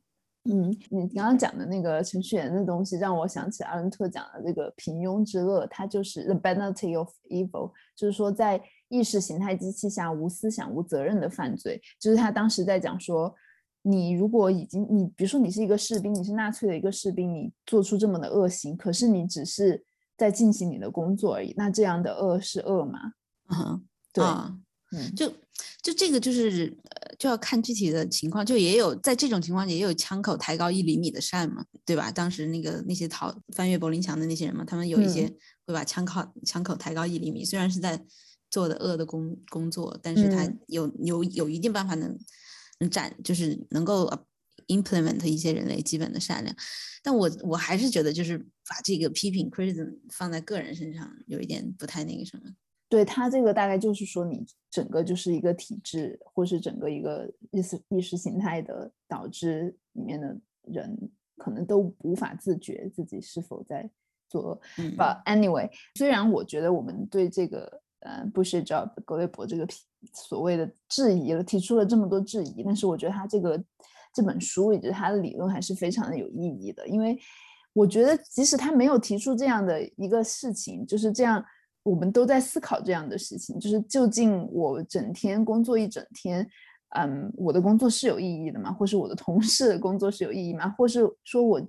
嗯，你刚刚讲的那个程序员的东西，让我想起阿伦特讲的这个平庸之恶，它就是 the banality of evil，就是说在意识形态机器下无思想、无责任的犯罪，就是他当时在讲说。你如果已经你比如说你是一个士兵，你是纳粹的一个士兵，你做出这么的恶行，可是你只是在进行你的工作而已，那这样的恶是恶吗？
嗯，对，嗯，就就这个就是呃就要看具体的情况，就也有在这种情况下也有枪口抬高一厘米的善嘛，对吧？当时那个那些逃翻越柏林墙的那些人嘛，他们有一些会把枪口枪口抬高一厘米，虽然是在做的恶的工工作，但是他有有有一定办法能。展就是能够 implement 一些人类基本的善良，但我我还是觉得就是把这个批评 criticism 放在个人身上有一点不太那个什么。
对他这个大概就是说你整个就是一个体制，或是整个一个意识意识形态的导致里面的人可能都无法自觉自己是否在作恶。But anyway，虽然我觉得我们对这个。呃，不是 job 格雷伯这个所谓的质疑了，提出了这么多质疑，但是我觉得他这个这本书以及他的理论还是非常的有意义的，因为我觉得即使他没有提出这样的一个事情，就是这样，我们都在思考这样的事情，就是究竟我整天工作一整天，嗯，我的工作是有意义的吗？或是我的同事工作是有意义吗？或是说我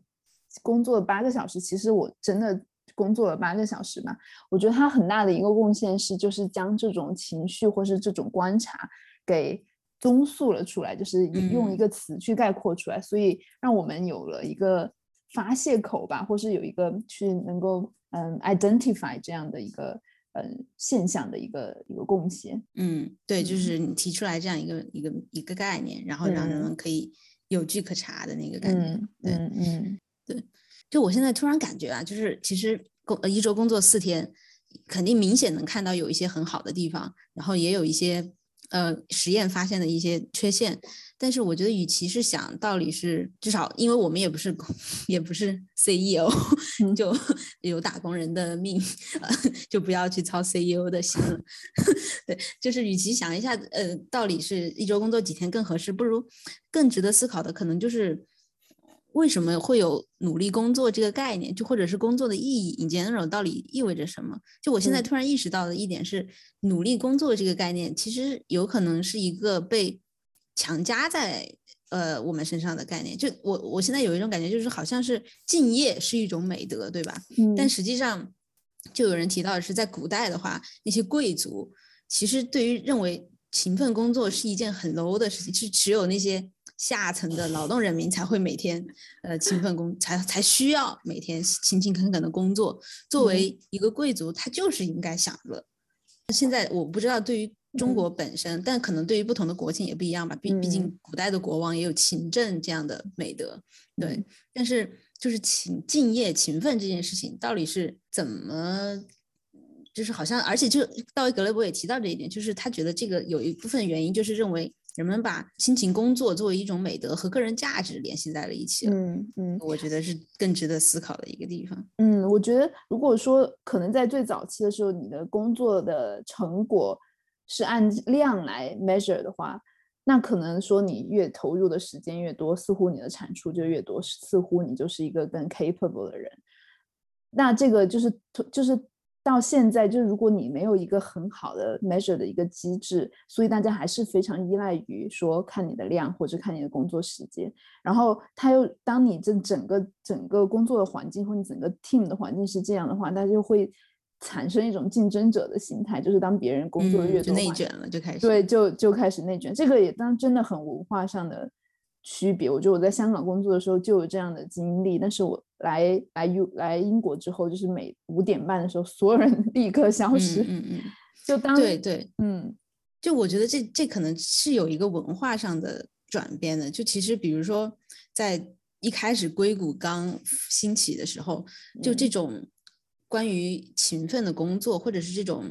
工作八个小时，其实我真的。工作了八个小时嘛，我觉得他很大的一个贡献是，就是将这种情绪或是这种观察给综述了出来，就是用一个词去概括出来，所以让我们有了一个发泄口吧，或是有一个去能够嗯 identify 这样的一个嗯现象的一个一个贡献。
嗯，对，就是你提出来这样一个一个一个概念，然后让人们可以有据可查的那个感觉。对，
嗯，
对。就我现在突然感觉啊，就是其实工呃一周工作四天，肯定明显能看到有一些很好的地方，然后也有一些呃实验发现的一些缺陷。但是我觉得，与其是想到底是至少，因为我们也不是 [LAUGHS] 也不是 CEO，就有打工人的命，[LAUGHS] 就不要去操 CEO 的心了。[LAUGHS] 对，就是与其想一下呃到底是一周工作几天更合适，不如更值得思考的可能就是。为什么会有努力工作这个概念？就或者是工作的意义，in general 到底意味着什么？就我现在突然意识到的一点是，努力工作这个概念其实有可能是一个被强加在呃我们身上的概念。就我我现在有一种感觉，就是好像是敬业是一种美德，对吧？
嗯
但实际上，就有人提到的是，在古代的话，那些贵族其实对于认为勤奋工作是一件很 low 的事情，是只有那些下层的劳动人民才会每天呃勤奋工，才才需要每天勤勤恳恳的工作。作为一个贵族，他就是应该享乐。现在我不知道对于中国本身，但可能对于不同的国情也不一样吧。毕毕竟古代的国王也有勤政这样的美德，对。但是就是勤敬业勤奋这件事情，到底是怎么？就是好像，而且就道维格雷伯也提到这一点，就是他觉得这个有一部分原因就是认为人们把辛勤工作作为一种美德和个人价值联系在了一起了。
嗯嗯，
我觉得是更值得思考的一个地方。
嗯，我觉得如果说可能在最早期的时候，你的工作的成果是按量来 measure 的话，那可能说你越投入的时间越多，似乎你的产出就越多，似乎你就是一个更 capable 的人。那这个就是就是到现在，就是如果你没有一个很好的 measure 的一个机制，所以大家还是非常依赖于说看你的量或者看你的工作时间。然后他又当你这整个整个工作的环境或你整个 team 的环境是这样的话，大家就会产生一种竞争者的心态，就是当别人工作的越多，
就内卷了，就开始
对，就就开始内卷。这个也当真的很文化上的区别。我觉得我在香港工作的时候就有这样的经历，但是我来来 U 来英国之后，就是每五点半的时候，所有人 [LAUGHS] 立刻消失。
嗯嗯嗯，
就当
对对，
嗯，
就我觉得这这可能是有一个文化上的转变的。就其实比如说在一开始硅谷刚兴起的时候，就这种关于勤奋的工作，或者是这种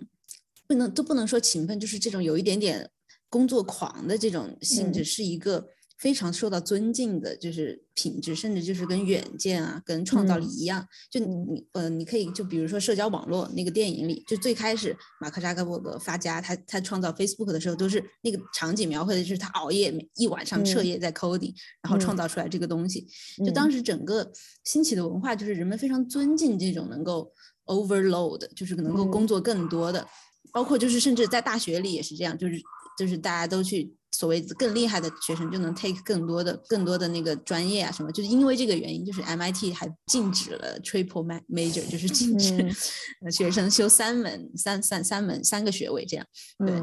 不能都不能说勤奋，就是这种有一点点工作狂的这种性质，是一个。非常受到尊敬的，就是品质，甚至就是跟远见啊、跟创造力一样。就你呃，你可以就比如说社交网络那个电影里，就最开始马克扎克伯格发家，他他创造 Facebook 的时候，都是那个场景描绘的就是他熬夜一晚上彻夜在 coding，然后创造出来这个东西。就当时整个兴起的文化，就是人们非常尊敬这种能够 overload，就是能够工作更多的，包括就是甚至在大学里也是这样，就是就是大家都去。所谓更厉害的学生就能 take 更多的、更多的那个专业啊什么，就是因为这个原因，就是 MIT 还禁止了 triple major，就是禁止 [LAUGHS] 学生修三门、三三三门三个学位这样。对，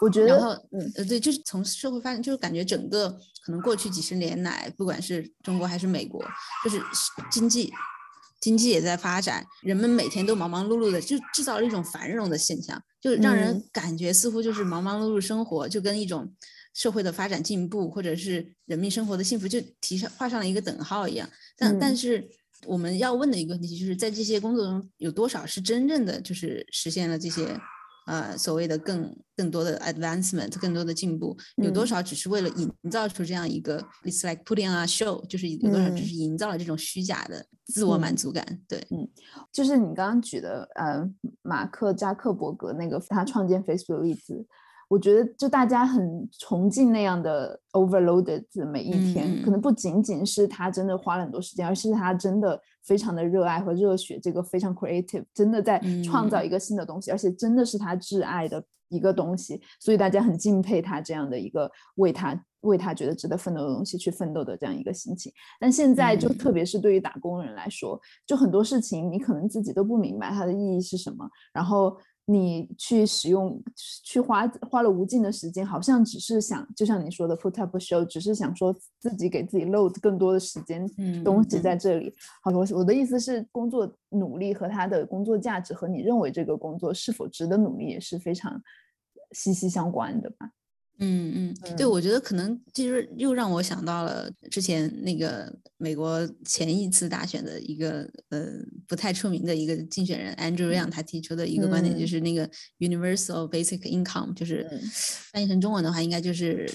我觉得，
然后呃对，就是从社会发展，就是感觉整个可能过去几十年来，不管是中国还是美国，就是经济经济也在发展，人们每天都忙忙碌碌的，就制造了一种繁荣的现象，就让人感觉似乎就是忙忙碌碌生活，就跟一种。社会的发展进步，或者是人民生活的幸福，就提上画上了一个等号一样。但但是我们要问的一个问题，就是在这些工作中有多少是真正的就是实现了这些呃所谓的更更多的 advancement，更多的进步？有多少只是为了营造出这样一个 it's like putting on a show，就是有多少只是营造了这种虚假的自我满足感？对，
嗯，就是你刚刚举的呃马克扎克伯格那个他创建 Facebook 的例子。我觉得，就大家很崇敬那样的 overloaded 的每一天，可能不仅仅是他真的花了很多时间，而是他真的非常的热爱和热血，这个非常 creative，真的在创造一个新的东西，而且真的是他挚爱的一个东西，所以大家很敬佩他这样的一个为他为他觉得值得奋斗的东西去奋斗的这样一个心情。但现在，就特别是对于打工人来说，就很多事情你可能自己都不明白它的意义是什么，然后。你去使用，去花花了无尽的时间，好像只是想，就像你说的 put up show，只是想说自己给自己 load 更多的时间东西在这里。好，我我的意思是，工作努力和他的工作价值和你认为这个工作是否值得努力也是非常息息相关的吧。
嗯嗯，对，我觉得可能其实又让我想到了之前那个美国前一次大选的一个呃不太出名的一个竞选人 Andrew Yang 他提出的一个观点，就是那个 Universal Basic Income，就是翻译成中文的话，应该就是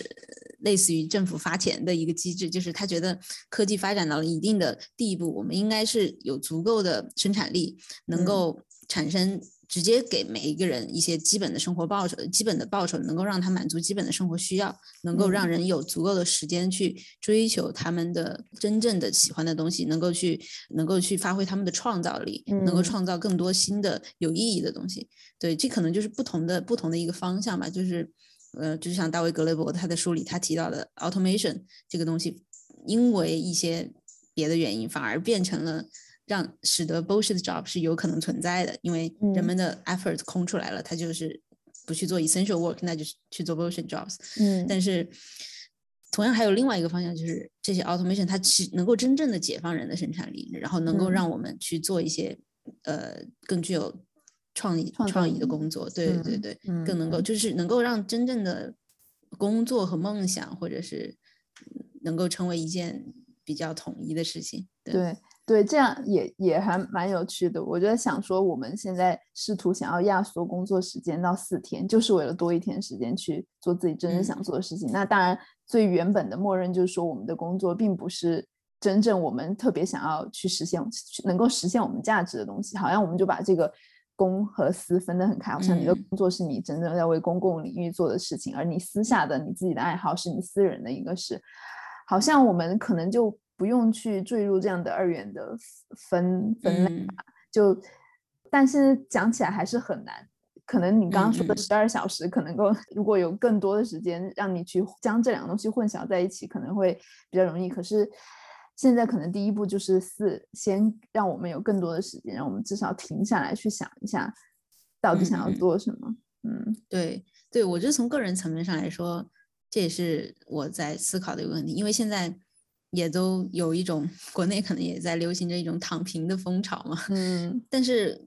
类似于政府发钱的一个机制。就是他觉得科技发展到了一定的地步，我们应该是有足够的生产力，能够产生。直接给每一个人一些基本的生活报酬，基本的报酬能够让他满足基本的生活需要，能够让人有足够的时间去追求他们的真正的喜欢的东西，能够去能够去发挥他们的创造力，能够创造更多新的有意义的东西。对，这可能就是不同的不同的一个方向吧。就是呃，就像大卫格雷伯他的书里他提到的 automation 这个东西，因为一些别的原因，反而变成了让使得 bullshit job 是有可能存在的，因为人们的 effort 空出来了，他就是不去做 essential work，那就是去做 bullshit jobs。
嗯，
但是同样还有另外一个方向，就是这些 automation 它其能够真正的解放人的生产力，然后能够让我们去做一些呃更具有创意创意的工作。对对对，更能够就是能够让真正的工作和梦想，或者是能够成为一件比较统一的事情。
对对，这样也也还蛮有趣的。我就在想说，我们现在试图想要压缩工作时间到四天，就是为了多一天时间去做自己真正想做的事情。那当然。最原本的默认就是说，我们的工作并不是真正我们特别想要去实现、能够实现我们价值的东西。好像我们就把这个公和私分得很开，好像你的工作是你真正在为公共领域做的事情，而你私下的你自己的爱好是你私人的一个事。好像我们可能就不用去坠入这样的二元的分分类吧。就，但是讲起来还是很难。可能你刚刚说的十二小时，可能够如果有更多的时间让你去将这两个东西混淆在一起，可能会比较容易。可是现在可能第一步就是四，先让我们有更多的时间，让我们至少停下来去想一下，到底想要做什么。嗯，
对对，我觉得从个人层面上来说，这也是我在思考的一个问题，因为现在也都有一种国内可能也在流行着一种躺平的风潮嘛。
嗯，[LAUGHS]
但是。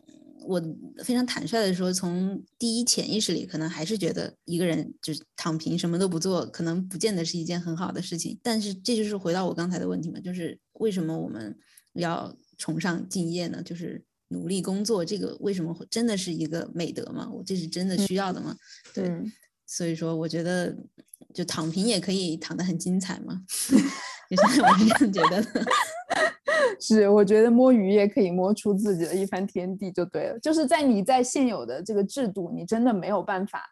我非常坦率的说，从第一潜意识里，可能还是觉得一个人就是躺平，什么都不做，可能不见得是一件很好的事情。但是这就是回到我刚才的问题嘛，就是为什么我们要崇尚敬业呢？就是努力工作，这个为什么会真的是一个美德吗？我这是真的需要的吗？对，所以说我觉得就躺平也可以躺得很精彩嘛，[LAUGHS] 就是我是这样觉得的。[LAUGHS]
是，我觉得摸鱼也可以摸出自己的一番天地，就对了。就是在你在现有的这个制度，你真的没有办法，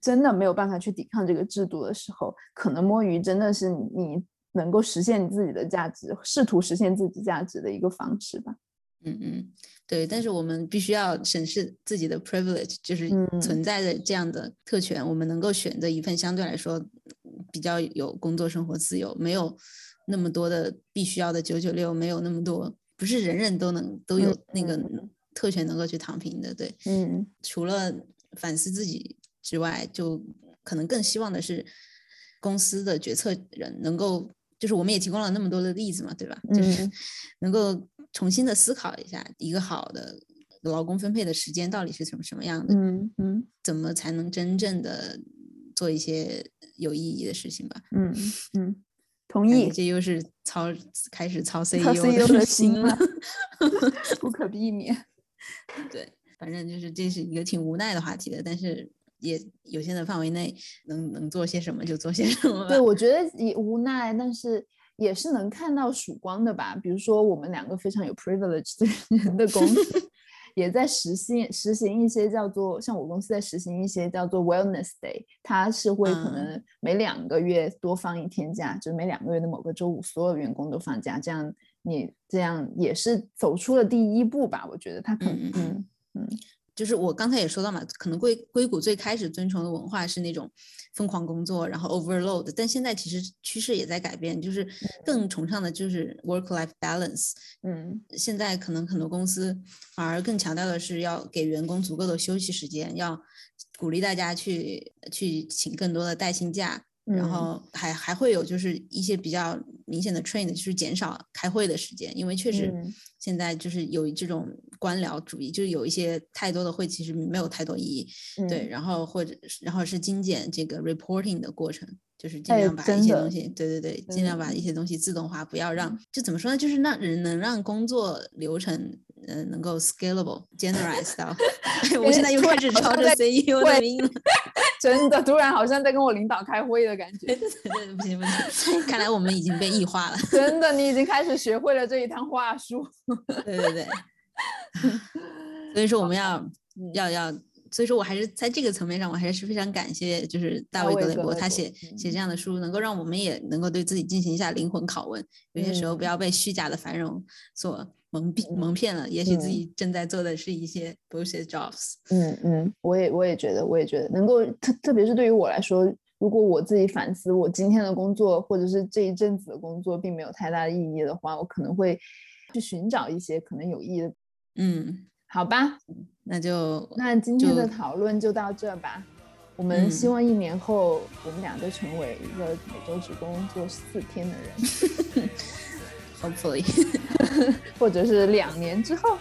真的没有办法去抵抗这个制度的时候，可能摸鱼真的是你能够实现你自己的价值，试图实现自己价值的一个方式吧。
嗯嗯，对。但是我们必须要审视自己的 privilege，就是存在的这样的特权，我们能够选择一份相对来说比较有工作生活自由，没有。那么多的必须要的九九六，没有那么多，不是人人都能都有那个特权能够去躺平的，对，
嗯，
除了反思自己之外，就可能更希望的是公司的决策人能够，就是我们也提供了那么多的例子嘛，对吧？就是 [LAUGHS] 能够重新的思考一下，一个好的劳工分配的时间到底是什么什么样的，
嗯嗯，
怎么才能真正的做一些有意义的事情吧？
嗯嗯。同意，
这又是操开始操
CEO
的
心了，[LAUGHS] 不可避免。[LAUGHS]
对，反正就是这是一个挺无奈的话题的，但是也有限的范围内能能做些什么就做些什么。
对，我觉得也无奈，但是也是能看到曙光的吧。比如说我们两个非常有 privilege 的人的公司。[LAUGHS] 也在实行实行一些叫做像我公司在实行一些叫做 Wellness Day，它是会可能每两个月多放一天假，就是每两个月的某个周五，所有员工都放假，这样你这样也是走出了第一步吧？我觉得他可能嗯嗯。
就是我刚才也说到嘛，可能硅硅谷最开始遵从的文化是那种疯狂工作，然后 overload，但现在其实趋势也在改变，就是更崇尚的就是 work-life balance。
嗯，
现在可能很多公司反而更强调的是要给员工足够的休息时间，要鼓励大家去去请更多的带薪假。然后还还会有就是一些比较明显的 train，就是减少开会的时间，因为确实现在就是有这种官僚主义，就是有一些太多的会其实没有太多意义。对，然后或者然后是精简这个 reporting 的过程，就是尽量把一些东西，对对对，尽量把一些东西自动化，不要让就怎么说呢，就是让人能让工作流程嗯能够 scalable generalize 到。[LAUGHS] 我现在又开始朝着 CEO 的名了。
真的，突然好像在跟我领导开会的感觉。
不行不行，看来我们已经被异化了。[LAUGHS]
真的，你已经开始学会了这一趟话术。
对 [LAUGHS] 对对。[LAUGHS] 所以说，我们要要要所以说我还是在这个层面上，我还是非常感谢，就是大卫格雷伯他写写这样的书，能够让我们也能够对自己进行一下灵魂拷问。有些时候不要被虚假的繁荣所蒙蔽蒙骗了，也许自己正在做的是一些 bullshit jobs。
嗯嗯，我也我也觉得，我也觉得能够特特别是对于我来说，如果我自己反思我今天的工作或者是这一阵子的工作并没有太大的意义的话，我可能会去寻找一些可能有意义的。
嗯。
好吧，
那就
那今天的讨论就到这吧。我们希望一年后，我们俩都成为一个每周只工作四天的人，[LAUGHS]
Hopefully，[LAUGHS]
或者是两年之后。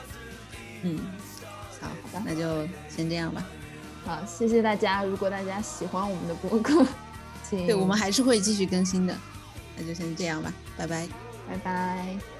嗯，好，那就先这样吧。
好，谢谢大家。如果大家喜欢我们的播客，请
对我们还是会继续更新的。那就先这样吧，拜拜，
拜拜。